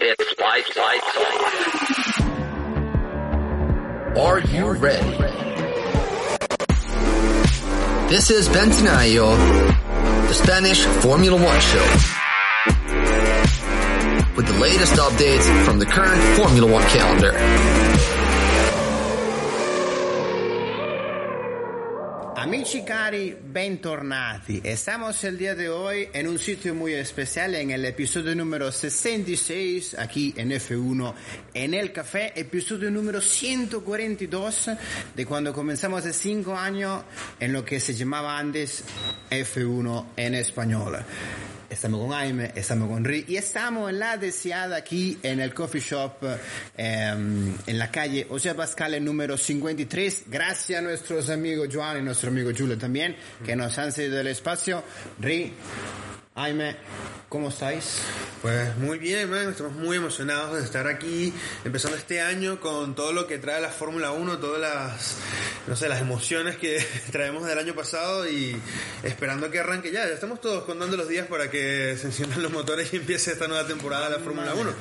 It's life, life, Are you ready? This is Bentanayo, the Spanish Formula One show. With the latest updates from the current Formula One calendar. Amici cari, bentornati. Estamos el día de hoy en un sitio muy especial, en el episodio número 66, aquí en F1, en el café, episodio número 142 de cuando comenzamos hace 5 años en lo que se llamaba antes F1 en español. Estamos con Jaime, estamos con Ri y estamos en la deseada aquí en el coffee shop eh, en la calle José Pascal número 53. Gracias a nuestros amigos Joan y nuestro amigo Julio también que nos han cedido el espacio. Ri, Jaime, ¿cómo estáis? Pues muy bien, man. estamos muy emocionados de estar aquí empezando este año con todo lo que trae la Fórmula 1, todas las, no sé, las emociones que traemos del año pasado y esperando que arranque ya. Ya estamos todos contando los días para que se enciendan los motores y empiece esta nueva temporada de la Fórmula 1.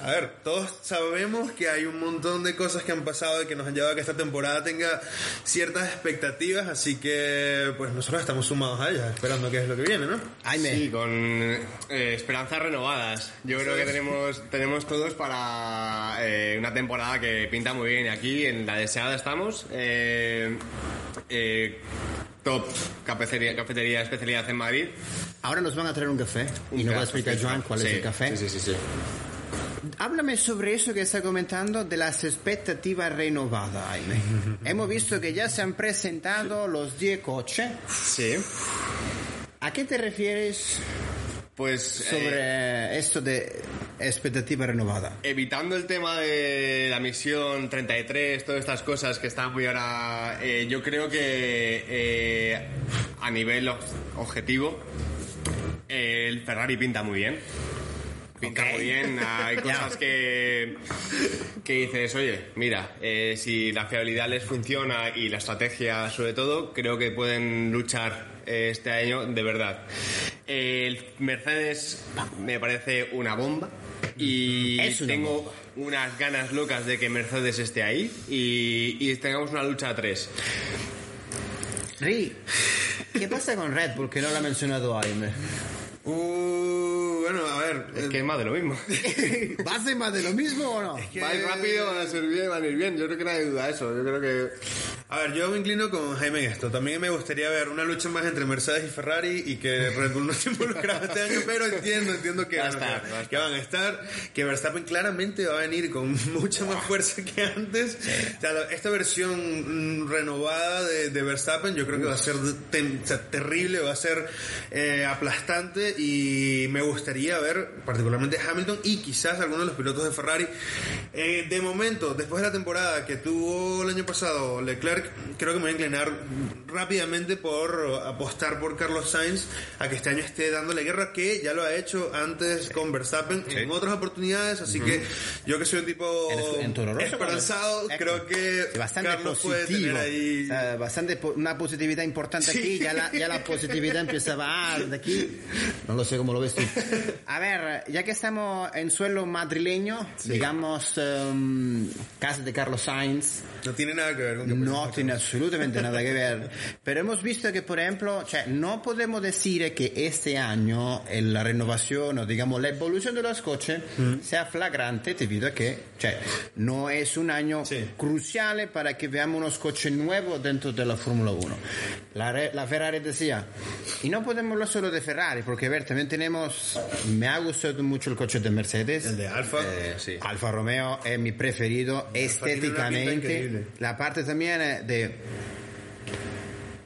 A ver, todos sabemos que hay un montón de cosas que han pasado y que nos han llevado a que esta temporada tenga ciertas expectativas, así que pues nosotros estamos sumados a ellas, esperando que es lo que viene, ¿no? Jaime. Sí, con eh, esperanzas renovadas. Yo creo que tenemos, tenemos todos para eh, una temporada que pinta muy bien. Aquí en la deseada estamos. eh, eh, top cafetería, cafetería especialidad en Madrid. Ahora nos van a traer un café y nos va a explicar Joan cuál es Sí, el café. Sí, sí, sí. sí. Háblame sobre eso que está comentando de las expectativas renovadas. Hemos visto que ya se han presentado los 10 coches. Sí. ¿A qué te refieres Pues eh, sobre esto de expectativa renovada? evitando el tema de la misión 33, todas estas cosas que están muy ahora, eh, yo creo que eh, a nivel ob- objetivo eh, el Ferrari pinta muy bien. Pinta muy bien, hay cosas que, que dices, oye, mira, eh, si la fiabilidad les funciona y la estrategia sobre todo, creo que pueden luchar eh, este año de verdad. El Mercedes me parece una bomba y una tengo unas ganas locas de que Mercedes esté ahí y, y tengamos una lucha a tres. Ri, ¿qué pasa con Red Bull que no lo ha mencionado Jaime? Uh, bueno, a ver. Es eh, que es más de lo mismo. ¿Va a ser más de lo mismo o no? que- Va a ir rápido, van a ser bien, van a ir bien. Yo creo que nadie duda de eso. Yo creo que A ver, yo me inclino con Jaime en esto. También me gustaría ver una lucha más entre Mercedes y Ferrari y que Red Bull no esté involucrado este año, pero entiendo, entiendo que, Va a bueno, estar, que- va a estar. que van a estar, que Verstappen claramente va a venir con mucha más fuerza que antes. O sea, esta versión mm, renovada de, de Verstappen yo creo que va a ser ten- o sea, terrible, va a ser eh, aplastante y me gustaría ver particularmente Hamilton y quizás algunos de los pilotos de Ferrari. Eh, de momento, después de la temporada que tuvo el año pasado Leclerc, creo que me voy a inclinar rápidamente por apostar por Carlos Sainz a que este año esté dándole guerra, que ya lo ha hecho antes con Verstappen en otras oportunidades, así que yo que soy un tipo En- en esperanzado, cuando- creo que Sí, bastante Carlos puede positivo. tener ahí... O sea, bastante po- una positividad importante aquí. Ya la, ya la positividad empezaba ah, de aquí. No lo sé cómo lo ves tú. A ver, ya que estamos en suelo madrileño, digamos, em, casa de Carlos Sainz, No tiene nada que ver con que no tiene absolutamente nada que ver. Pero hemos visto que, por ejemplo, cioè, no podemos decir que este año la renovación o, digamos, la evolución de los coches sea flagrante debido a que cioè, no es un año Sí. crucial para que veamos unos coches nuevos dentro de la Fórmula 1. La, la Ferrari decía, y no podemos hablar solo de Ferrari, porque a ver, también tenemos, me ha gustado mucho el coche de Mercedes. El de Alfa. Eh, sí. Alfa Romeo es mi preferido estéticamente. La parte también eh, de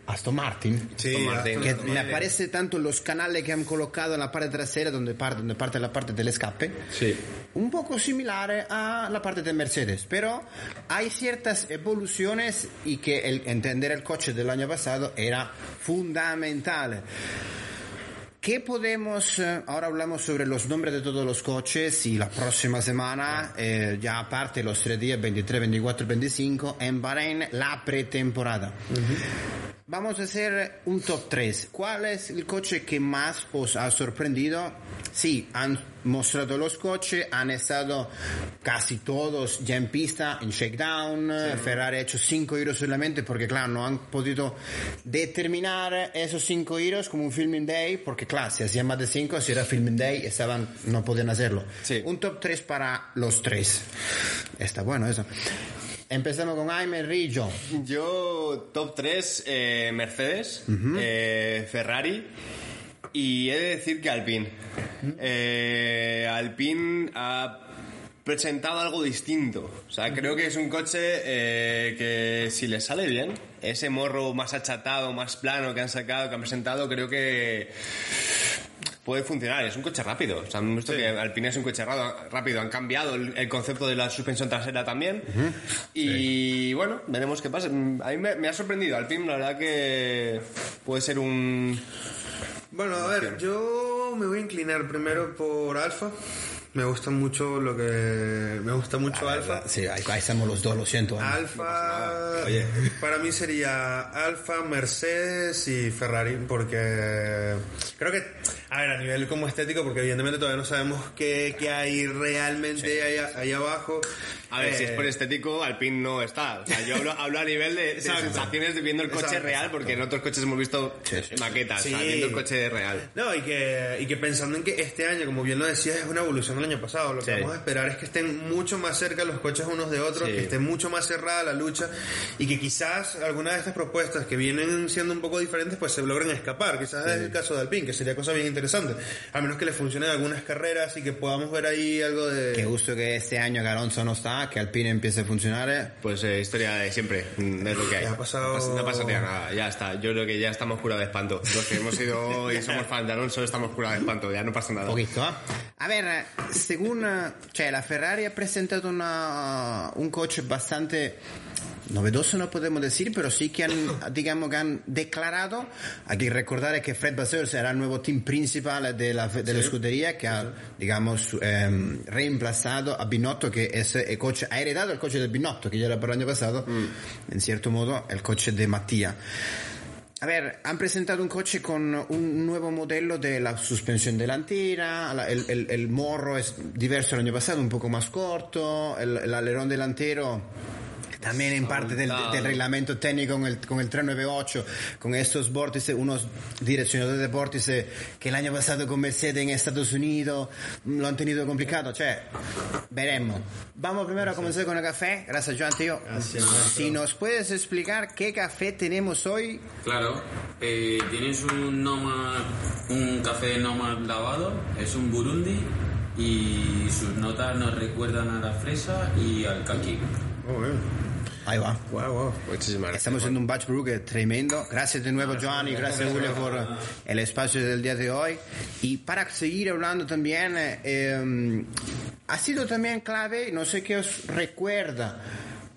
Aston Martin. Sí, Aston Martin. Aston Que Martin. me aparece tanto los canales que han colocado en la parte trasera donde parte, donde parte la parte del escape. Sí. Un poco similar a la parte de Mercedes, pero hay ciertas evoluciones y que el, entender el coche del año pasado era fundamental. ¿Qué podemos, eh, ahora hablamos sobre los nombres de todos los coches y la próxima semana, eh, ya aparte los tres días, 23, 24 y 25, en Bahrein, la pretemporada. Vamos a hacer un top 3. ¿Cuál es el coche que más os ha sorprendido? Sí, han mostrado los coches, han estado casi todos ya en pista, en shakedown. Ferrari ha hecho 5 giros solamente porque, claro, no han podido determinar esos 5 giros como un filming day, porque, claro, si hacían más de 5, si era filming day, estaban, no podían hacerlo. Sí. Un top 3 para los tres. Está bueno eso. Empezamos con Jaime Rillo. Yo, top 3, Mercedes, eh, Ferrari y he de decir que Alpine. Eh, Alpine ha presentado algo distinto. O sea, creo que es un coche eh, que si le sale bien, ese morro más achatado, más plano que han sacado, que han presentado, creo que puede funcionar. Es un coche rápido. O sea, han visto que Alpine es un coche rápido. Han cambiado el, el concepto de la suspensión trasera también. Y bueno, veremos qué pasa. A mí me, me ha sorprendido. Alpine, la verdad que puede ser un... Bueno, a ver, yo me voy a inclinar primero por Alfa. Me gusta mucho lo que. Me gusta mucho Alfa. Sí, ahí, estamos los dos, lo siento. ¿eh? Alfa, para mí sería Alfa, Mercedes y Ferrari, porque creo que, a ver, a nivel como estético, porque evidentemente todavía no sabemos qué, qué hay realmente ahí, ahí abajo. A ver, si es Eh, por estético, Alpine no está. O sea, yo hablo, hablo a nivel de, de sensaciones de viendo el coche Exacto, real, porque en otros coches hemos visto maquetas, o sea, Sí. viendo el coche real. No, y que, y que pensando en que este año, como bien lo decías, es una evolución del año pasado. Lo que Sí. vamos a esperar es que estén mucho más cerca los coches unos de otros, Sí. que esté mucho más cerrada la lucha y que quizás algunas de estas propuestas que vienen siendo un poco diferentes, pues se logren escapar. Quizás es el caso de Alpine, que sería cosa bien interesante. A menos que le funcionen algunas carreras y que podamos ver ahí algo de... Qué gusto que este año que Alonso no está, que Alpine empiece a funcionar. ¿eh? Pues eh, historia de siempre, mm, es lo que hay. Ya ha pasado- No pasa- nada, ya está. Yo creo que ya estamos curados de espanto. Los que hemos ido y somos fans de Alonso estamos curados de espanto, ya no pasa nada. poquito, ¿eh? A ver, eh, según, eh, cioè la Ferrari ha presentato una- un coche bastante novedoso, no podemos decir, pero sí que han, digamos que han declarado, hay que recordar que Fred Vasseur será el nuevo team principal de la, de la escudería que ha, digamos, ehm, reemplazado a Binotto, que es el coche, ha heredado el coche de Binotto, que ya era para el año pasado, en cierto modo, el coche de Mattia. A ver, han presentato un coche con un nuevo modelo de la suspensión delantera, la- el, el- el morro es diverso el año pasado, un poco más corto, el, el alerón delantero también en parte del, del reglamento técnico con el, con el 398, con estos vórtices, unos direccionadores de vórtice que el año pasado con Mercedes en Estados Unidos lo han tenido complicado, cioè, veremos. Vamos primero a comenzar con el café, gracias Joan, tío. Si nos puedes explicar qué café tenemos hoy, Claro, eh, tienes un Nomad, un café Nomad lavado, es un Burundi y sus notas nos recuerdan a la fresa y al kaki. Oh, bien. Ahí va. Wow, wow. Muchísimas gracias. Estamos haciendo un batch brew que es tremendo. Gracias de nuevo, Joan, y gracias, Julio, por el espacio del día de hoy. Y para seguir hablando también, eh, eh, ha sido también clave, no sé qué os recuerda.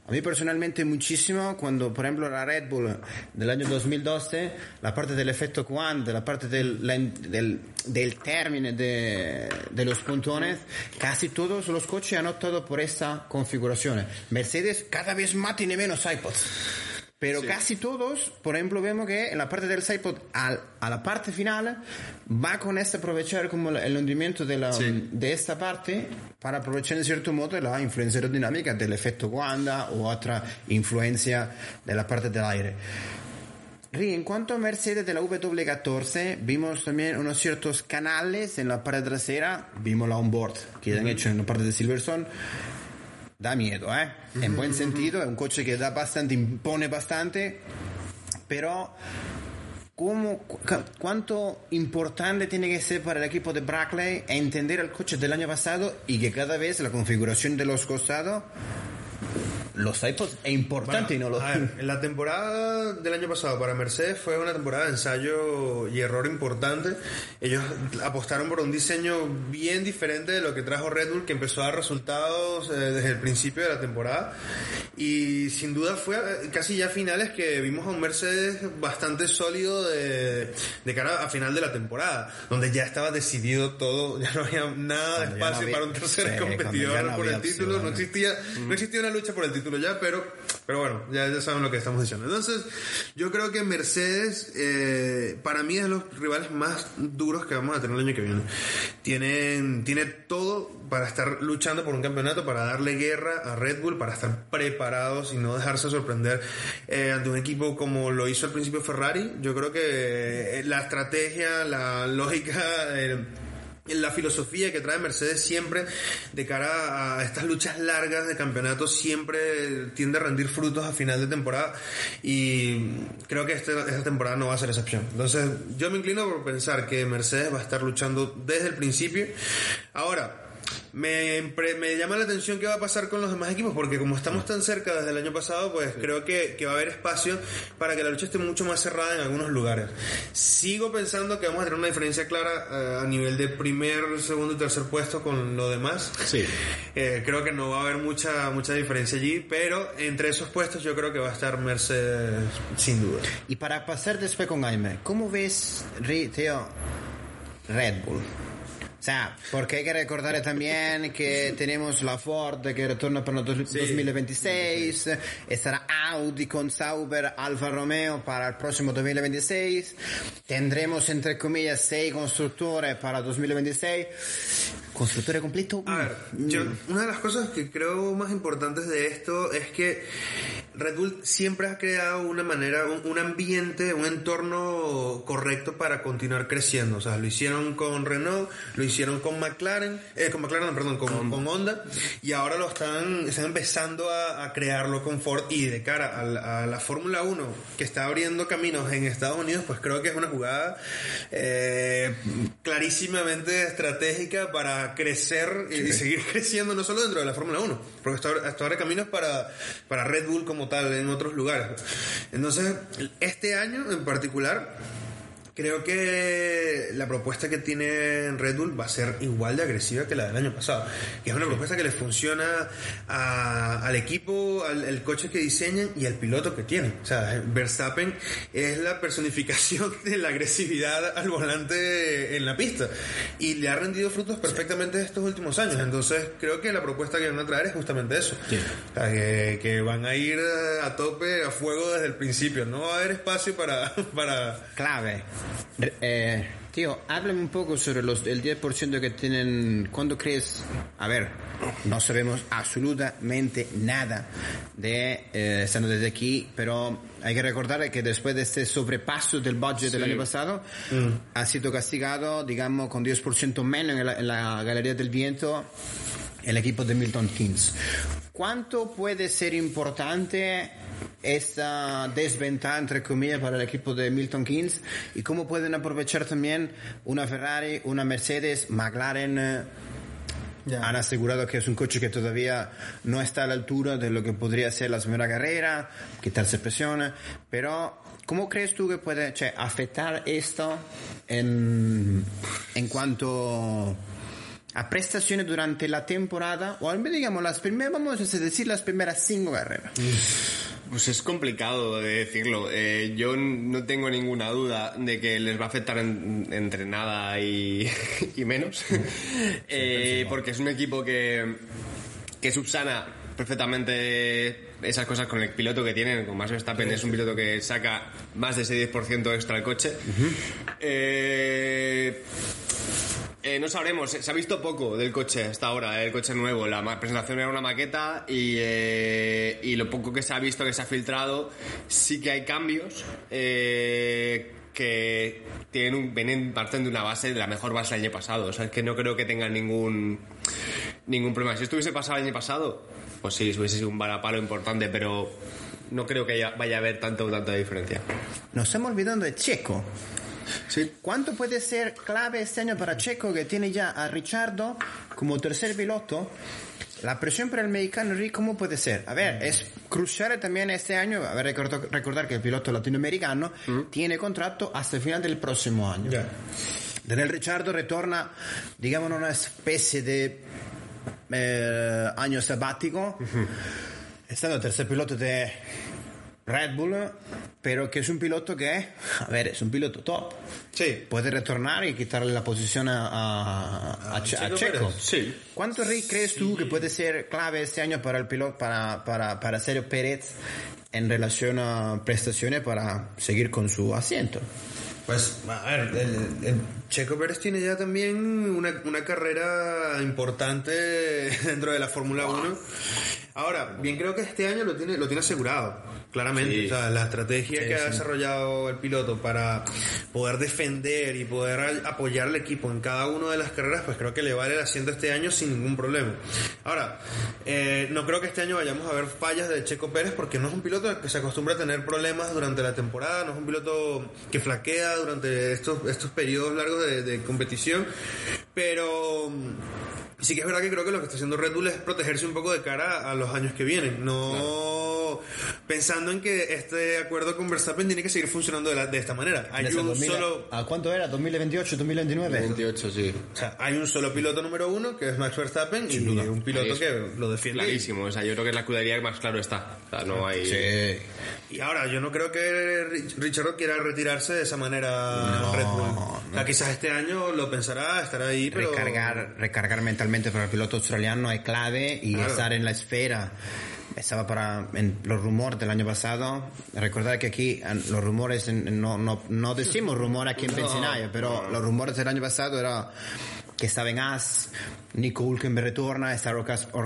A mí personalmente muchísimo cuando, por ejemplo, la Red Bull del año 2012, la parte del efecto Quant, la parte del, del, del término de, de los puntones, casi todos los coches han optado por esta configuración. Mercedes cada vez más tiene menos iPods. Pero casi todos, por ejemplo, vemos que en la parte del iPod, al- a la parte final, va con este aprovechar como el hundimiento de, la, de esta parte para aprovechar en cierto modo la influencia aerodinámica del efecto Wanda o otra influencia de la parte del aire. Ri, en cuanto a Mercedes de la W14, vimos también unos ciertos canales en la parte trasera, vimos la onboard que han hecho en la parte de Silverstone. Da miedo, ¿eh? En buen sentido, es un coche que da bastante, impone bastante, pero ¿cómo, cu- ¿cuánto importante tiene que ser para el equipo de Brackley entender el coche del año pasado y que cada vez la configuración de los costados, los iPods es importante y no los... A ver, la temporada del año pasado para Mercedes fue una temporada de ensayo y error importante. Ellos apostaron por un diseño bien diferente de lo que trajo Red Bull, que empezó a dar resultados eh, desde el principio de la temporada. Y sin duda fue eh, casi ya a finales que vimos a un Mercedes bastante sólido de, de cara a final de la temporada, donde ya estaba decidido todo, ya no había nada de ya no espacio había- para un tercer sí, competidor no por el título, no opciones. existía, no existía una lucha por el título ya, pero, pero bueno, ya, ya saben lo que estamos diciendo. Entonces, yo creo que Mercedes, eh, para mí es de los rivales más duros que vamos a tener el año que viene. Tienen, tiene todo para estar luchando por un campeonato, para darle guerra a Red Bull, para estar preparados y no dejarse sorprender eh, ante un equipo como lo hizo al principio Ferrari. Yo creo que eh, la estrategia, la lógica... la filosofía que trae Mercedes siempre de cara a estas luchas largas de campeonato siempre tiende a rendir frutos a final de temporada y creo que este- esta temporada no va a ser excepción. Entonces yo me inclino por pensar que Mercedes va a estar luchando desde el principio. Ahora, me, llama la atención qué va a pasar con los demás equipos, porque como estamos tan cerca desde el año pasado, pues creo que, que va a haber espacio para que la lucha esté mucho más cerrada en algunos lugares. Sigo pensando que vamos a tener una diferencia clara eh, a nivel de primer, segundo y tercer puesto con lo demás. Sí. Eh, creo que no va a haber mucha, mucha diferencia allí, pero entre esos puestos yo creo que va a estar Mercedes sin duda. Y para pasar después con Jaime, ¿cómo ves, Teo, Red Bull? Sea, porque hay que recordar también que tenemos la Ford que retorna para el dos- 2026, estará Audi con Sauber, Alfa Romeo para el próximo 2026, tendremos entre comillas seis constructores para 2026, constructores completo. A ver, yo, una de las cosas que creo más importantes de esto es que Red Bull siempre ha creado una manera, un, un ambiente, un entorno correcto para continuar creciendo. O sea, lo hicieron con Renault, lo hicieron con McLaren, eh, con McLaren, perdón, con, con Honda, y ahora lo están, están empezando a, a crearlo con Ford. Y de cara a la, Fórmula 1, que está abriendo caminos en Estados Unidos, pues creo que es una jugada eh, clarísimamente estratégica para crecer y seguir creciendo no solo dentro de la Fórmula 1, porque esto abre, esto abre caminos para, para Red Bull como en otros lugares. Entonces, este año en particular, creo que la propuesta que tiene Red Bull va a ser igual de agresiva que la del año pasado. Que es una propuesta que le funciona a- al equipo, al el coche que diseñan y al piloto que tienen. O sea, Verstappen es la personificación de la agresividad al volante en la pista. Y le ha rendido frutos perfectamente estos últimos años. Entonces, creo que la propuesta que van a traer es justamente eso. O sea, que, que van a ir a tope, a fuego desde el principio. No va a haber espacio para... para Clave. Eh, tío, háblame un poco sobre los, el 10% que tienen. ¿Cuándo crees? A ver, no sabemos absolutamente nada de eh, estando desde aquí, pero hay que recordar que después de este sobrepaso del budget del año pasado, ha sido castigado, digamos, con 10% menos en la, en la Galería del Viento el equipo de Milton Keynes. ¿Cuánto puede ser importante esta desventaja, entre comillas, para el equipo de Milton Keynes? ¿Y cómo pueden aprovechar también una Ferrari, una Mercedes, McLaren? eh, Han asegurado que es un coche que todavía no está a la altura de lo que podría ser la primera carrera, quitarse presión, pero ¿cómo crees tú que puede cioè, afectar esto en, en cuanto a prestaciones durante la temporada, o al menos digamos las primeras, vamos a decir las primeras cinco carreras? Pues es complicado de decirlo. Eh, yo no tengo ninguna duda de que les va a afectar en- entre nada y, y menos. Eh, porque es un equipo que, que subsana perfectamente esas cosas con el piloto que tienen. Con Max Verstappen es un piloto que saca más de ese 10% extra al coche. Eh, eh, no sabremos, se ha visto poco del coche hasta ahora, el coche nuevo. La presentación era una maqueta y, eh, lo poco que se ha visto, que se ha filtrado, sí que hay cambios eh, que tienen un, vienen, parten de una base, de la mejor base del año pasado. O sea, es que no creo que tengan ningún, ningún problema. Si esto hubiese pasado el año pasado, pues sí, hubiese sido un varapalo importante, pero no creo que vaya a haber tanto, tanta diferencia. Nos estamos olvidando de Checo. Sí. ¿Cuánto puede ser clave este año para Checo que tiene ya a Richardo como tercer piloto? La presión para el mexicano Rick, ¿cómo puede ser? A ver, es crucial también este año, a ver, recordar, recordar que el piloto latinoamericano tiene contrato hasta el final del próximo año. Daniel Richardo retorna, digamos, una especie de eh, año sabático, estando tercer piloto de Red Bull, pero que es un piloto que, a ver, es un piloto top. Sí. Puede retornar y quitarle la posición a, a, a, a Checo Checo. Sí. ¿Cuánto Rick, crees tú que puede ser clave este año para el piloto, para, para, para Sergio Pérez en relación a prestaciones para seguir con su asiento? Pues, a ver, el, el Checo Pérez tiene ya también una, una carrera importante dentro de la Fórmula 1. Ahora, bien creo que este año lo tiene, lo tiene asegurado, claramente. Sí. O sea, la estrategia que ha desarrollado el piloto para poder defender y poder apoyar al equipo en cada una de las carreras, pues creo que le vale el asiento este año sin ningún problema. Ahora, eh, no creo que este año vayamos a ver fallas de Checo Pérez porque no es un piloto que se acostumbra a tener problemas durante la temporada, no es un piloto que flaquea durante estos, estos periodos largos de, de competición, pero mm, sí que es verdad que creo que lo que está haciendo Red Bull es protegerse un poco de cara a los años que vienen, no pensando en que este acuerdo con Verstappen tiene que seguir funcionando de, la- de esta manera. Hay un 2000 solo... ¿A cuánto era? ¿2028, 2029? 28, sí. O sea, hay un solo piloto número uno, que es Max Verstappen, y un piloto es que lo defiende. Clarísimo, o sea, yo creo que es la escudería que más claro está. O sea, no hay... Y ahora, yo no creo que Rich- Richard quiera retirarse de esa manera No, Red Bull. No. Sea, quizás este año lo pensará, estará ahí, pero... recargar, recargar mentalmente para el piloto australiano es clave y Claro. estar en la esfera. Estaba para en los rumores del año pasado. Recordar que aquí en los rumores, no, no, no decimos rumor aquí en Pensilvania, pero los rumores del año pasado era que estaba en As, Nico Hulkenberg retorna, está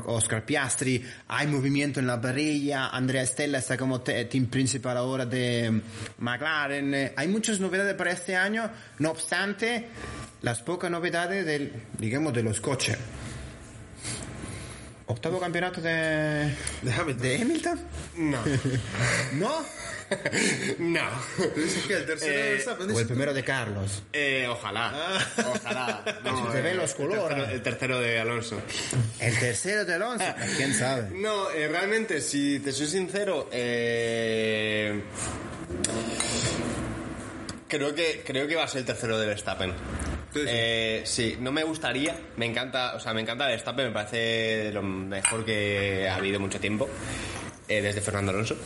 Oscar, Piastri, hay movimiento en la parrilla, Andrea Stella está como te- team principal ahora de McLaren. Eh, Hay muchas novedades para este año, no obstante, las pocas novedades del, digamos, de los coches. Octavo campeonato de, De Hamilton. de Hamilton. No. ¿No? no. Dices que el tercero Eh, de Verstappen, O el primero de Carlos. Eh, ojalá. Ojalá. No, Se eh, ven los colores. tercero- El tercero de Alonso. El tercero de Alonso. ¿Quién sabe? No, eh, realmente, si te soy sincero, eh, creo que creo que va a ser el tercero de Verstappen. Sí, sí. Eh, sí, no me gustaría, me encanta, o sea, me encanta Verstappen, me parece lo mejor que ha habido mucho tiempo, eh, desde Fernando Alonso.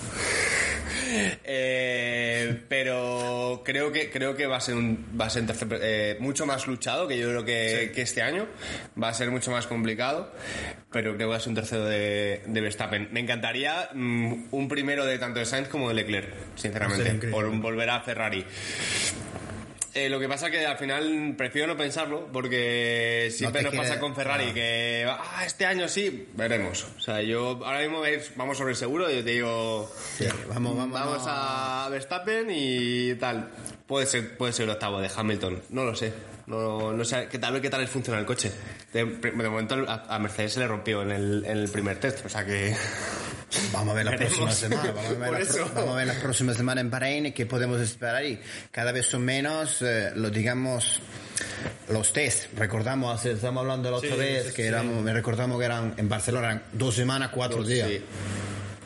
Eh, pero creo que creo que va a ser un va a ser un tercer- eh, mucho más luchado que yo creo que, que este año. Va a ser mucho más complicado pero creo que va a ser un tercero de, de Verstappen. Me encantaría mm, un primero de tanto de Sainz como de Leclerc sinceramente por volver a Ferrari eh, lo que pasa es que al final prefiero no pensarlo porque siempre te nos quiere- pasa con Ferrari Ah. que ah, este año sí, veremos. O sea, yo ahora mismo veis, vamos sobre el seguro, yo te digo Sí, vamos, vamos, vamos a Verstappen y tal. Puede ser, puede ser el octavo de Hamilton, no lo sé. No, no sé qué tal, qué tal funciona el coche. De, de momento a, a Mercedes se le rompió en el, en el primer test, o sea que Vamos a ver la próxima semana. Vamos a ver, la, pro- vamos a ver la próxima semana en Bahrein qué podemos esperar y cada vez son menos, eh, lo digamos, los test. Recordamos, estamos hablando la otra Sí, vez sí, que sí. éramos, me recordamos que eran en Barcelona eran dos semanas, cuatro días.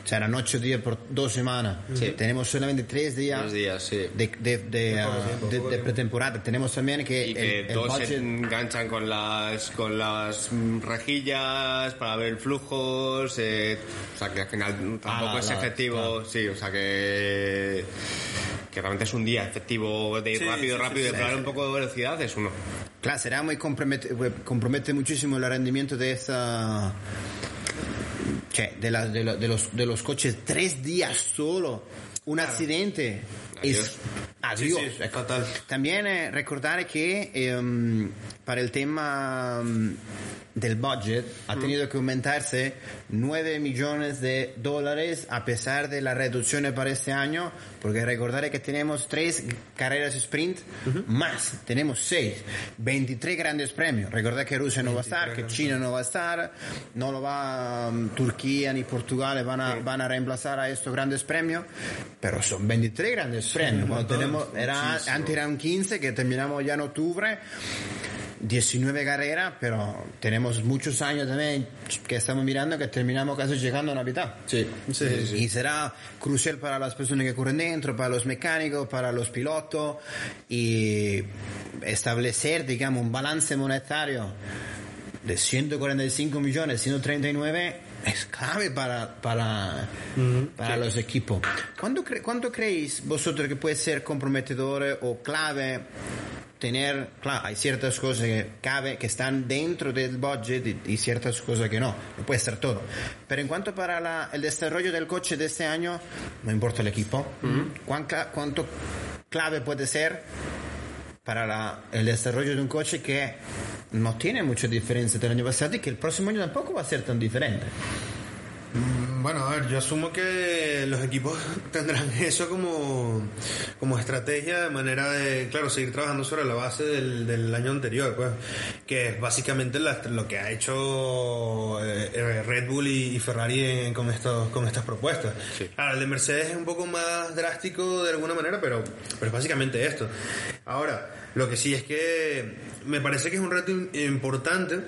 Sí. O sea, eran ocho días por dos semanas. Tenemos solamente tres días. Tres días, sí. De, de, de, ah, de- de pretemporada. Tenemos también que, y que el, el todos se enganchan con las con las mm, rejillas para ver flujos eh, o sea que al final tampoco Ah, es la- efectivo sí o sea que que realmente es un día efectivo de ir Sí, rápido sí, sí, rápido y sí, de probar sí. un poco de velocidad es uno Claro, será muy compromete, compromete muchísimo el rendimiento de esta. Cioè, de, los, de los coches tres días solo. Un accidente. Es, adiós. Sí, sí, fatal. También eh, recordar que ehm, para el tema mm, del budget ha tenido que aumentarse 9 millones de dólares a pesar de la reducción para este año, porque recordar que tenemos tres carreras sprint más, tenemos 6, 23 grandes premios. Recordar que Rusia no va a estar, que China no va a estar, no lo va mm, Turquía ni Portugal van a, van a reemplazar a estos grandes premios, pero son 23 grandes premios. Cuando tenemos, era, antes eran 15 que terminamos ya en octubre. 19 carreras, pero tenemos muchos años también que estamos mirando que terminamos casi llegando a Navidad. sí Sí, sí, sí. Y será crucial para las personas que corren dentro, para los mecánicos, para los pilotos y establecer, digamos, un balance monetario de 145 millones, 139 es clave para, para, para los equipos. ¿Cuánto, cre- ¿Cuánto creéis vosotros que puede ser comprometedor o clave tener, claro, hay ciertas cosas que cabe, que están dentro del budget y, y ciertas cosas que no, no puede ser todo. Pero en cuanto para la- el desarrollo del coche de este año, no importa el equipo, ¿cuán cla- ¿cuánto clave puede ser para la- el desarrollo de un coche que no tiene mucha diferencia del año pasado y que el próximo año tampoco va a ser tan diferente? Bueno, a ver, yo asumo que los equipos tendrán eso como, como estrategia de manera de, claro, seguir trabajando sobre la base del, del año anterior, pues, que es básicamente la- lo que ha hecho eh, eh, Red Bull y, Ferrari en- con, estos, con estas propuestas. Ahora, el de Mercedes es un poco más drástico de alguna manera, pero, pero es básicamente esto. Ahora, lo que sí es que me parece que es un reto im- importante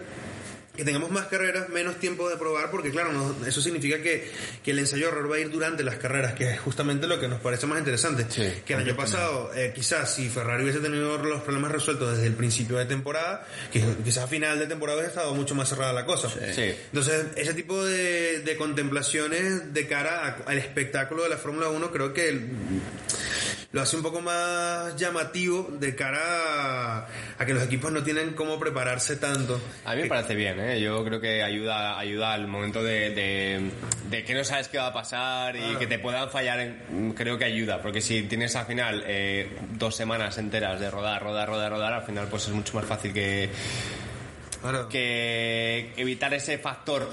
que tengamos más carreras, menos tiempo de probar, porque claro, no- eso significa que, que el ensayo error va a ir durante las carreras, que es justamente lo que nos parece más interesante. que el año pasado, eh, quizás si Ferrari hubiese tenido los problemas resueltos desde el principio de temporada, que quizás a final de temporada hubiese estado mucho más cerrada la cosa. Sí. Entonces, ese tipo de, de contemplaciones de cara a- al espectáculo de la Fórmula 1 creo que el- lo hace un poco más llamativo de cara a, a que los equipos no tienen cómo prepararse tanto. A mí me parece bien, ¿eh? Yo creo que ayuda, ayuda al momento de, de, de que no sabes qué va a pasar y que te puedan fallar. en- creo que ayuda, porque si tienes al final eh, dos semanas enteras de rodar, rodar, rodar, rodar, al final pues es mucho más fácil que, Claro. que evitar ese factor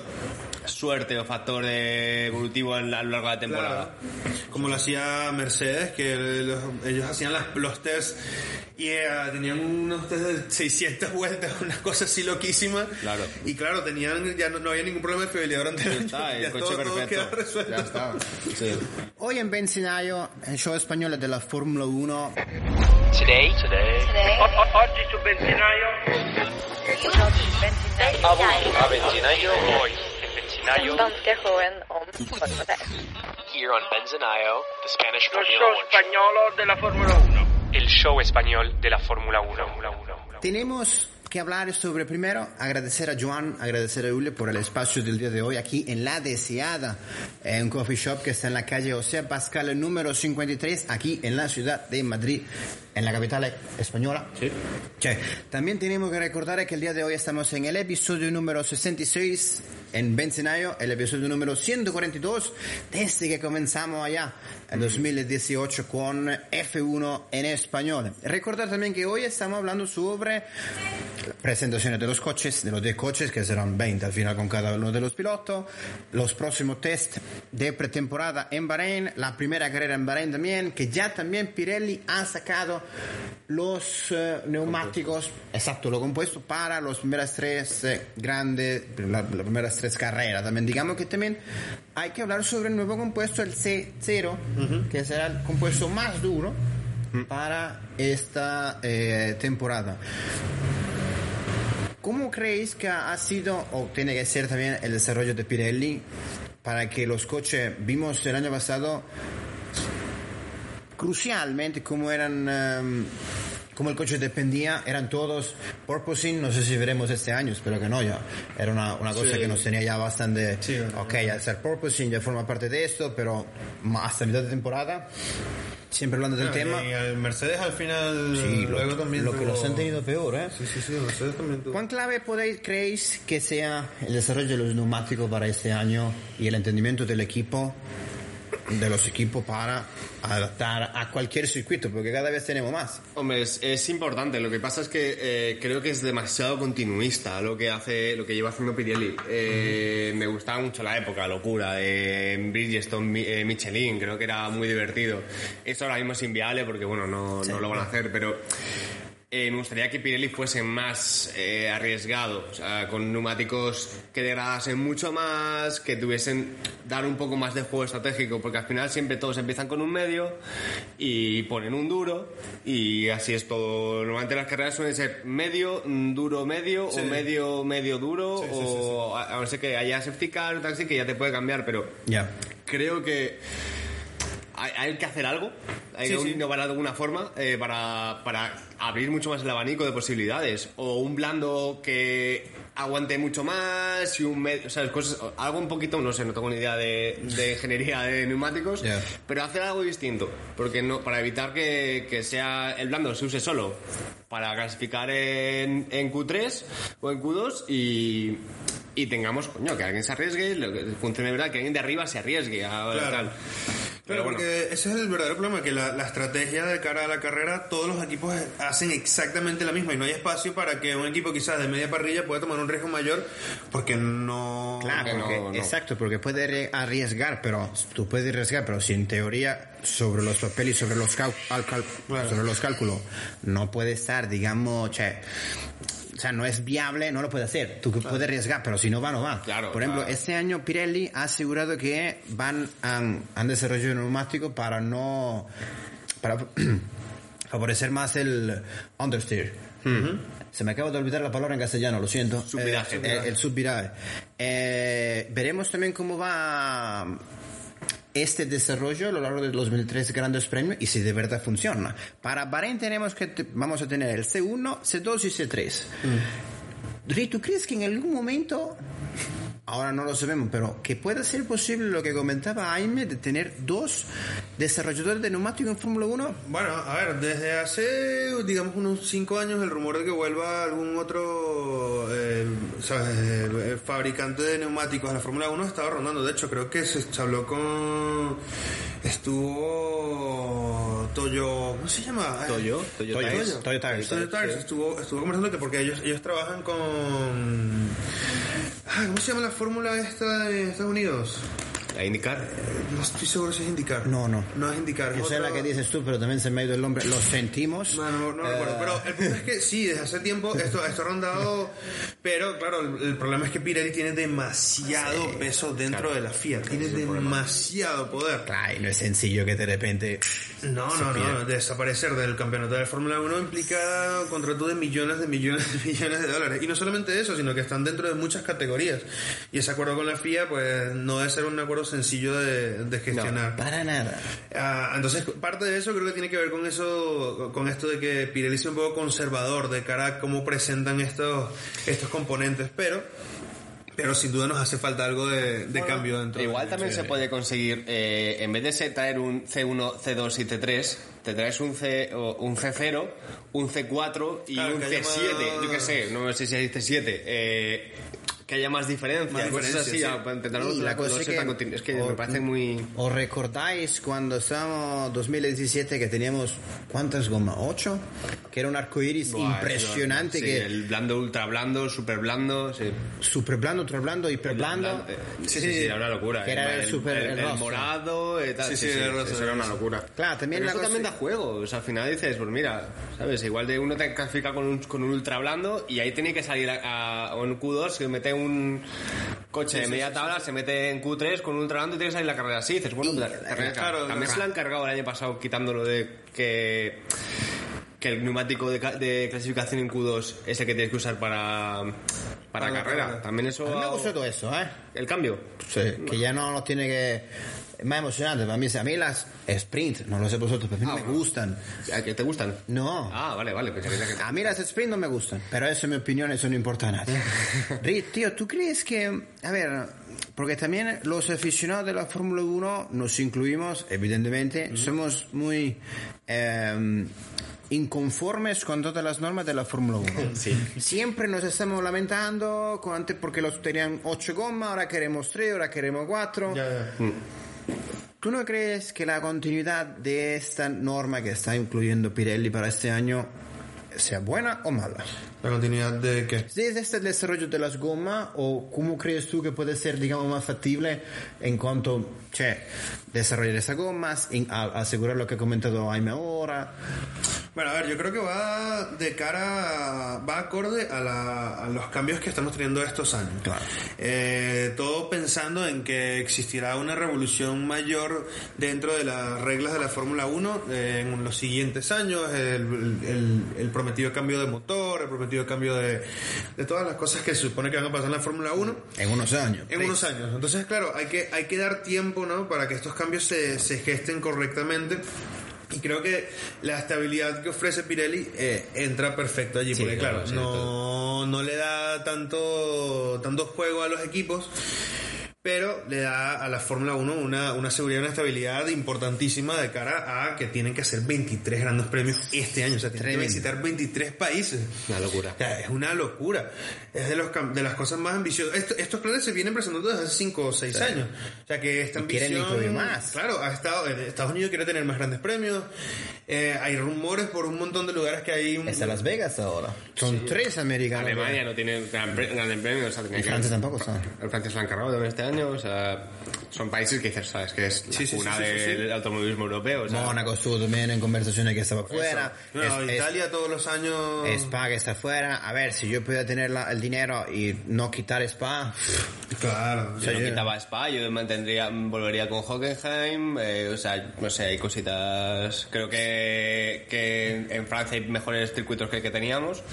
suerte o factor evolutivo a lo largo de la temporada. Claro. Como lo hacía Mercedes, que los- ellos hacían las- los tests y eh, tenían unos test de 600 vueltas, una cosa así loquísima. Claro. Y claro, tenían ya no, no había ningún problema de fiabilidad durante el Ya está, el Ya coche todo- todo perfecto. quedaba resuelto. Ya está. Sí. Hoy en Benzinaio, el show español de la Fórmula 1, Today, today, Oggi su benzinaio a benzinaio, hoy. En benzinaio, om here on Benzinaio, the Spanish lo Formula show spagnolo della Formula 1. El show español de la Fórmula 1. tenemos que hablar sobre primero agradecer a Joan, agradecer a Julio por el espacio del día de hoy aquí en La Deseada, en un coffee shop que está en la calle José Pascal número 53, aquí en la ciudad de Madrid, en la capital española. Sí. También tenemos que recordar que el día de hoy estamos en el episodio número 66 en Benzenayo, el episodio número 142, desde que comenzamos allá en 2018 con F1 en español. Recordar también que hoy estamos hablando sobre presentaciones de los coches, de los 10 coches, que serán 20 al final con cada uno de los pilotos, los próximos test de pretemporada en Bahrein, la primera carrera en Bahrein también, que ya también Pirelli ha sacado los eh, neumáticos, exacto, lo compuesto para las primeras tres eh, grandes, la- las primeras tres carreras. También digamos que también hay que hablar sobre el nuevo compuesto, el C0, que será el compuesto más duro para esta eh, temporada. ¿Cómo creéis que ha sido o tiene que ser también el desarrollo de Pirelli para que los coches vimos el año pasado crucialmente cómo eran em, cómo el coche dependía eran todos porpoising no sé si veremos este año espero que no ya era una, una cosa que nos tenía ya bastante ok hacer porpoising ya forma parte de esto pero hasta mitad de temporada siempre hablando del tema Y el Mercedes al final Sí, lo, luego también lo que tuvo- los han tenido peor, ¿eh? Sí, sí, sí, Mercedes también tuvo. ¿Cuán clave podéis, creéis que sea el desarrollo de los neumáticos para este año y el entendimiento del equipo, de los equipos para adaptar a cualquier circuito? Porque cada vez tenemos más. Hombre, es, es importante. Lo que pasa es que eh, creo que es demasiado continuista lo que hace, lo que lleva haciendo Pirelli. Eh, Me gustaba mucho la época, locura, de Bridgestone, Mi- eh, Michelin, creo que era muy divertido. Esto ahora mismo es inviable porque, bueno, no, no lo van a hacer, pero eh, me gustaría que Pirelli fuese más eh, arriesgado, o sea, con neumáticos que degradasen mucho más, que tuviesen dar un poco más de juego estratégico, porque al final siempre todos empiezan con un medio y ponen un duro y así es todo. Normalmente las carreras suelen ser medio, duro, medio o medio, medio duro o a, a no ser que haya safety car o taxi que ya te puede cambiar, pero Ya. creo que hay, hay que hacer algo Hay Sí, que sí. innovar de alguna forma eh, para, para abrir mucho más el abanico de posibilidades. O un blando que aguante mucho más y un medio, cosas, algo un poquito, no sé, no tengo ni idea de, de ingeniería de neumáticos, Ya. pero hacer algo distinto, porque no, para evitar que, que sea el blando se use solo para clasificar en, en Q3 o en Q2 y, y tengamos, coño, que alguien se arriesgue, lo que funcione verdad, que alguien de arriba se arriesgue a Claro. tal. Pero bueno. porque ese es el verdadero problema, que la, la estrategia de cara a la carrera, todos los equipos hacen exactamente la misma y no hay espacio para que un equipo quizás de media parrilla pueda tomar un riesgo mayor porque no... Claro, no, no. exacto, porque puede arriesgar, pero tú puedes arriesgar, pero si en teoría sobre los papeles, sobre los, cal- al- cal- sobre los cálculos, no puede estar, digamos, che, sea, no es viable, no lo puede hacer. Tú puedes arriesgar, pero si no va, no va. Claro, Por ejemplo, claro. este año Pirelli ha asegurado que van han, han desarrollado un neumático para no para favorecer más el understeer. Se me acaba de olvidar la palabra en castellano, lo siento. Subviraje. Eh, eh, el subviraje. Eh, veremos también cómo va este desarrollo a lo largo de los 2003 grandes premios y si de verdad funciona. Para Bahrein tenemos que vamos a tener el C1, C2 y C3. Ri, ¿tú crees que en algún momento, ahora no lo sabemos, pero que pueda ser posible lo que comentaba Jaime de tener dos desarrolladores de neumáticos en Fórmula 1? Bueno, a ver, desde hace, digamos, unos 5 años el rumor de que vuelva algún otro eh, ¿sabes? Eh, fabricante de neumáticos a la Fórmula 1 estaba rondando. De hecho, creo que se habló con... Estuvo... Toyo... ¿Cómo se llama? Toyo, Toyo Toyo, Tires. Toyo Tires. Toyo Tires estuvo, estuvo conversando que porque ellos, ellos trabajan con... Ah, ¿Cómo se llama la fórmula esta de Estados Unidos? A indicar. No estoy seguro si es indicar. No, no. No es indicar. Yo sé la que dices tú, pero también se me ha ido el nombre. Lo sentimos. No, no, no recuerdo. Pero el punto es que sí, desde hace tiempo esto, esto ha rondado. Pero claro, el, el problema es que Pirelli tiene demasiado peso dentro de la FIA. Tiene demasiado poder. Claro, y no es sencillo que de repente... No, no, no. Desaparecer del campeonato de Fórmula 1 implica contrato de millones de millones de millones de dólares. Y no solamente eso, sino que están dentro de muchas categorías. Y ese acuerdo con la FIA, pues no debe ser un acuerdo sencillo de, de gestionar. Para nada. Ah, entonces, parte de eso creo que tiene que ver con eso, con esto de que Pirelli es un poco conservador de cara a cómo presentan estos, estos componentes, pero, pero sin duda nos hace falta algo de, de cambio dentro. Igual de- también se puede conseguir, eh, en vez de traer un C1, C2 y T3, te traes un, C, un C0, un C4 y Claro, un que haya C7, más- yo qué sé, no sé si hay C7, eh, que haya más diferencia, Más cosas diferencia, así, sí. para intentar Y la cosa que- tan es que o- me parece muy... ¿Os recordáis cuando estábamos 2017 que teníamos cuántas gomas? ¿Ocho? Que era un arco iris Buah, impresionante sí, que el blando, ultra blando, super blando, sí. super blando, ultra blando, hiper blando. Eh, Sí, sí, sí, era una locura. Que era el super- el, el el morado, eh, tal, Sí, sí, el eso era el una locura. Claro, también Pero la eso cosa- también da juego. O sea, al final dices, pues mira, ¿sabes? Igual de uno te clasifica con un, con un ultra blando y ahí tiene que salir a, a un Q2 que mete un coche de media tabla, se mete en Q3 con un ultra blando y tiene que salir la carrera así. Dices, bueno, Y- la- la carrera- claro, también se la han cargado el año pasado quitándolo de que que el neumático de, ca- de clasificación en Q2 es el que tienes que usar para para Para la carrera. carrera. También eso A mí me todo eso, ¿eh? el cambio. Sí, que ya no lo tiene que... Más emocionante para mí. A mí las sprint, no lo sé vosotros, pero a mí no Ah, me bueno. gustan. ¿A que te gustan? No. Ah, vale, vale. Pensé que A mí las sprint no me gustan, pero eso en mi opinión, eso no importa a nadie. Ri, tío, ¿tú crees que, a ver, porque también los aficionados de la Fórmula 1 nos incluimos, evidentemente, somos muy eh, inconformes con todas las normas de la Fórmula 1. Siempre nos estamos lamentando antes porque los tenían 8 gomas, ahora queremos 3, ahora queremos 4. Ya, ya. ¿Tú no crees que la continuidad de esta norma que está incluyendo Pirelli para este año sea buena o mala? La continuidad de qué? ¿Desde este desarrollo de las gomas o cómo crees tú que puede ser, digamos, más factible en cuanto, che, desarrollar esas gomas, in- a- asegurar lo que ha comentado Jaime ahora? Bueno, a ver, yo creo que va de cara, a- va acorde a, la- a los cambios que estamos teniendo estos años. Claro. Eh, todo pensando en que existirá una revolución mayor dentro de las reglas de la Fórmula 1 eh, en los siguientes años, el, el- el prometido cambio de motor, el prometido cambio de, de todas las cosas que se supone que van a pasar en la Fórmula 1 En unos años. en unos años. Entonces, claro, hay que, hay que dar tiempo, ¿no? Para que estos cambios se, se gesten correctamente. Y creo que la estabilidad que ofrece Pirelli eh, entra perfecto allí, Sí, porque claro, claro, no, no le da tanto, tanto juego a los equipos, pero le da a la Fórmula 1 una, una seguridad y una estabilidad importantísima de cara a que tienen que hacer 23 grandes premios este año, o sea, tienen Tremendo. que visitar 23 países. Una locura. O sea, es una locura. Es de, los, de las cosas más ambiciosas. Esto- estos planes se vienen presentando desde hace 5 o 6 años. O sea que esta Y quieren ambición... incluir más. Claro, ha estado, eh, Estados Unidos quiere tener más grandes premios. Eh, hay rumores por un montón de lugares que hay... Un, Está Las Vegas ahora. Son tres americanos. Alemania no tiene gran, pre- gran premio, o sea, Y que- Francia tampoco está. El Francia se lo han cargado este año, o sea, son países que dices, sabes, que es la Sí, cuna sí, sí, sí, del sí. automovilismo europeo, o sea, Mónaco estuvo también en conversaciones que estaba fuera. No, Es- es- Italia todos los años... Spa que está fuera. A ver, si yo pudiera tener la- el dinero y no quitar Spa. Claro. yo no yo- quitaba Spa, yo mantendría, volvería con Hockenheim, eh, o sea, no sé, hay cositas, creo que, que en Francia hay mejores circuitos que el que teníamos.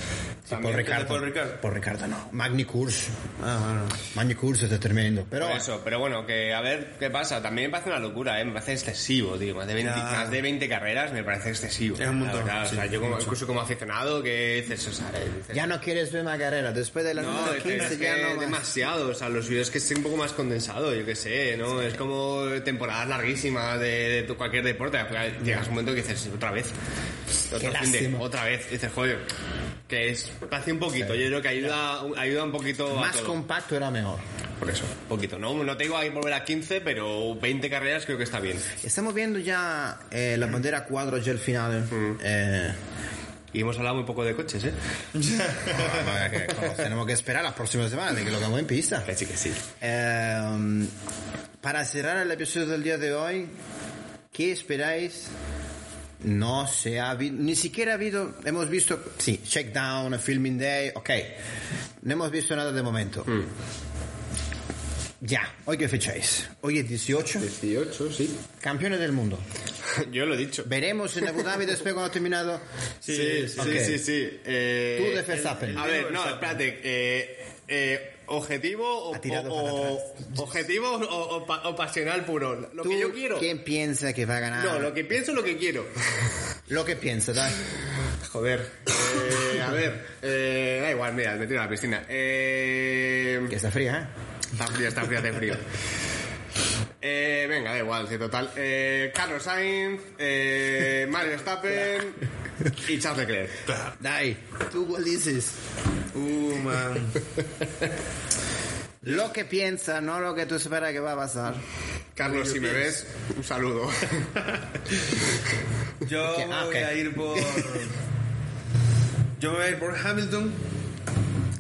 por Ricardo. por Ricardo. Por Ricardo no. Magni Curse. Ah, bueno. Magni Curse está tremendo. Pero Por eso, pero bueno, que a ver qué pasa. También me parece una locura, ¿eh? me parece excesivo, tío. Más de 20, Ya. más de 20 carreras me parece excesivo. Es un montón, sí, o sea, yo como, mucho. incluso como aficionado, que dices, o sea, dices, ya no quieres ver más carrera. Después de la No, número es 15 que ya no más. demasiado, o sea, los vídeos que esté un poco más condensado, yo qué sé, ¿no? Es como temporadas larguísimas de, cualquier deporte, llegas a un momento que dices, otra vez, otro fin de- otra vez, dices, joder, que es, hace un poquito, yo creo que ayuda, ayuda un poquito a Más todo. compacto era mejor. Por eso, poquito, no, no te digo a volver a 15, pero 20 carreras creo que está bien. Estamos viendo ya eh, la bandera cuadro ya el final. Mm. Eh, Y hemos hablado muy poco de coches, ¿eh? no, que- como tenemos que esperar las próximas semanas de que lo hagamos en pista. Que sí, que sí. Eh, para cerrar el episodio del día de hoy, ¿qué esperáis? No se ha habido, ni siquiera ha habido, hemos visto, sí, checkdown, filming day, ok. No hemos visto nada de momento. Ya, hoy qué fecha es? Hoy es 18, 18, sí. campeones del mundo. Yo lo he dicho. Veremos en Abu Dhabi después cuando ha terminado. Sí, sí, Ok. sí, sí. Eh, Tú de Verstappen. A ver, no, espérate. Eh, eh, objetivo o, Ha tirado o- para objetivo o, o pa- o pasional puro. Lo ¿Tú que yo quiero. ¿Quién piensa que va a ganar? No, lo que pienso, lo que quiero. Lo que piensa, ¿da? Joder. Eh, a ver. Eh, da igual, mira, me tiro a la piscina. Eh, Que está fría, ¿eh? Está frío, está frío, hace frío. Eh, venga, da igual, sí, total. Eh, Carlos Sainz, eh, Mario Verstappen y Charles Leclerc. Dai, ¿tú cuál dices? Uh, man. Lo que piensa, no lo que tú esperas que va a pasar. Carlos, si me ves, un saludo. Yo voy a ir por. Yo me voy a ir por Hamilton.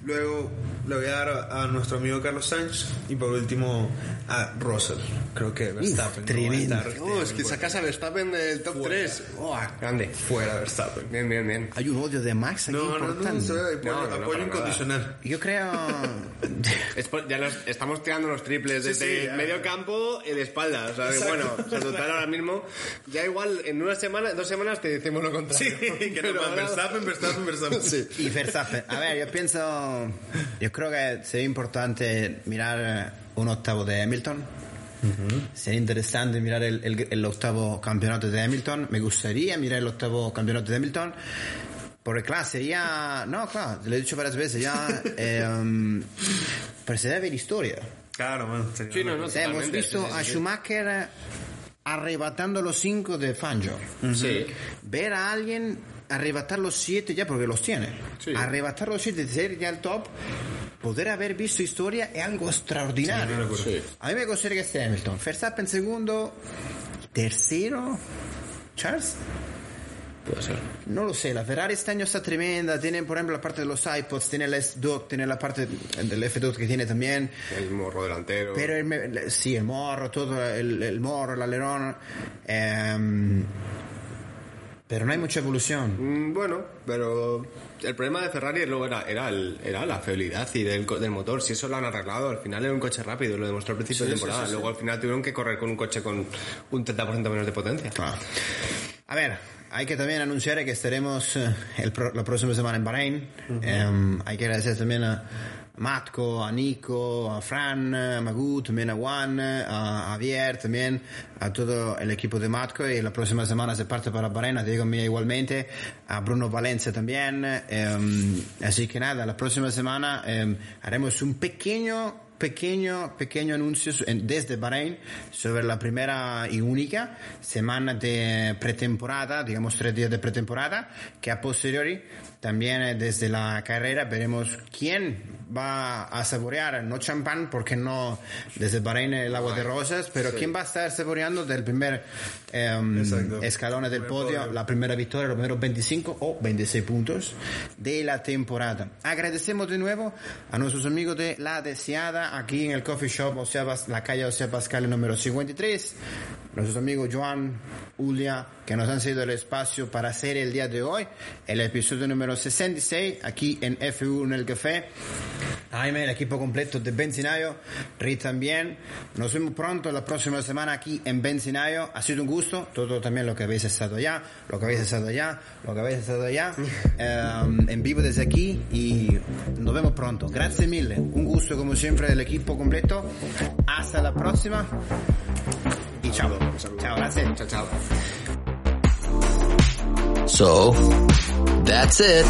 Luego le voy a dar a, a nuestro amigo Carlos Sainz. Y por último a Russell. Creo que Verstappen. a tremendo. estar No, es que sacas a Verstappen del top 3. grande. Fuera Verstappen. Bien, bien, bien. Hay un odio de Max aquí No, no, no, importante. no, apoyo, No, no, no, apoyo incondicional. Yo creo... Es por- ya nos- estamos tirando los triples desde sí, ya. medio campo y de espalda. O sea, de, bueno, o sea, total ahora mismo, ya igual en una semana, dos semanas te decimos lo contrario. Sí, que no Verstappen, Verstappen, Verstappen. Sí. y Verstappen. A ver, yo pienso... Yo creo que sería importante mirar un octavo de Hamilton. Sería interesante mirar el, el- el octavo campeonato de Hamilton. Me gustaría mirar el octavo campeonato de Hamilton. Porque claro, sería... No, claro, te lo he dicho varias veces ya. eh, um, pero se debe ver historia. Claro, sería Sí, no, no, sea, hemos visto sí, sí, a sí. Schumacher eh, arrebatando los cinco de Fangio. Sí. Ver a alguien arrebatar los siete ya porque los tiene. Sí. Arrebatar los siete, ser ya el top, poder haber visto historia es algo extraordinario. Sí. A mí me gustaría que esté Hamilton. Verstappen segundo, tercero, Charles. Puede ser. No lo sé, la Ferrari este año está tremenda. Tienen, por ejemplo, la parte de los iPods, tiene el S-Dock, tiene la parte del F-Dock que tiene también. El morro delantero. Pero el, sí, el morro, todo el, el morro, el alerón. em, pero no hay mucha evolución. Mm, Bueno, pero el problema de Ferrari luego era, era, el- era la fiabilidad y del, del motor. Si eso lo han arreglado, al final era un coche rápido, lo demostró al principio de temporada. Luego al final tuvieron que correr con un coche con un 30% menos de potencia. Ah. A ver, hay que también anunciar que estaremos eh, el pro- la próxima semana en Bahrein. Em, hay que agradecer también a, Matko, a Nico, a Fran, a Magut, también a Juan, a Javier, también a todo el equipo de Matko y la próxima semana se parte para Bahrein, a Diego Mía igualmente, a Bruno Valencia también. em, así que nada, la próxima semana em, haremos un pequeño pequeño, pequeño anuncio desde Bahrein sobre la primera y única semana de pretemporada, digamos tres días de pretemporada, que a posteriori también eh, desde la carrera veremos quién va a saborear, no champán, porque no desde Bahrein el agua de rosas, pero quién va a estar saboreando del primer em, escalón del Primer podio, podio. la primera victoria, los primeros 25 o 26 puntos de la temporada. Agradecemos de nuevo a nuestros amigos de La Deseada, aquí en el coffee shop, Osea Bas- la calle Osea Pascal número 53. Nuestros amigos Joan, Julia, que nos han cedido el espacio para hacer el día de hoy, el episodio número 66, aquí en F1 en el café. Jaime, el equipo completo de Benzinayo, Rit también. Nos vemos pronto la próxima semana aquí en Benzinayo. Ha sido un gusto, todo también lo que habéis estado allá, lo que habéis estado allá, lo que habéis estado allá, eh, en vivo desde aquí y nos vemos pronto. Gracias mille, un gusto como siempre del equipo completo. Hasta la próxima y chao. Chao, gracias. Chao, chao. So, that's it.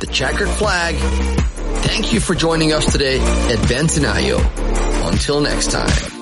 The checkered flag. Thank you for joining us today at Benzinayo. Until next time.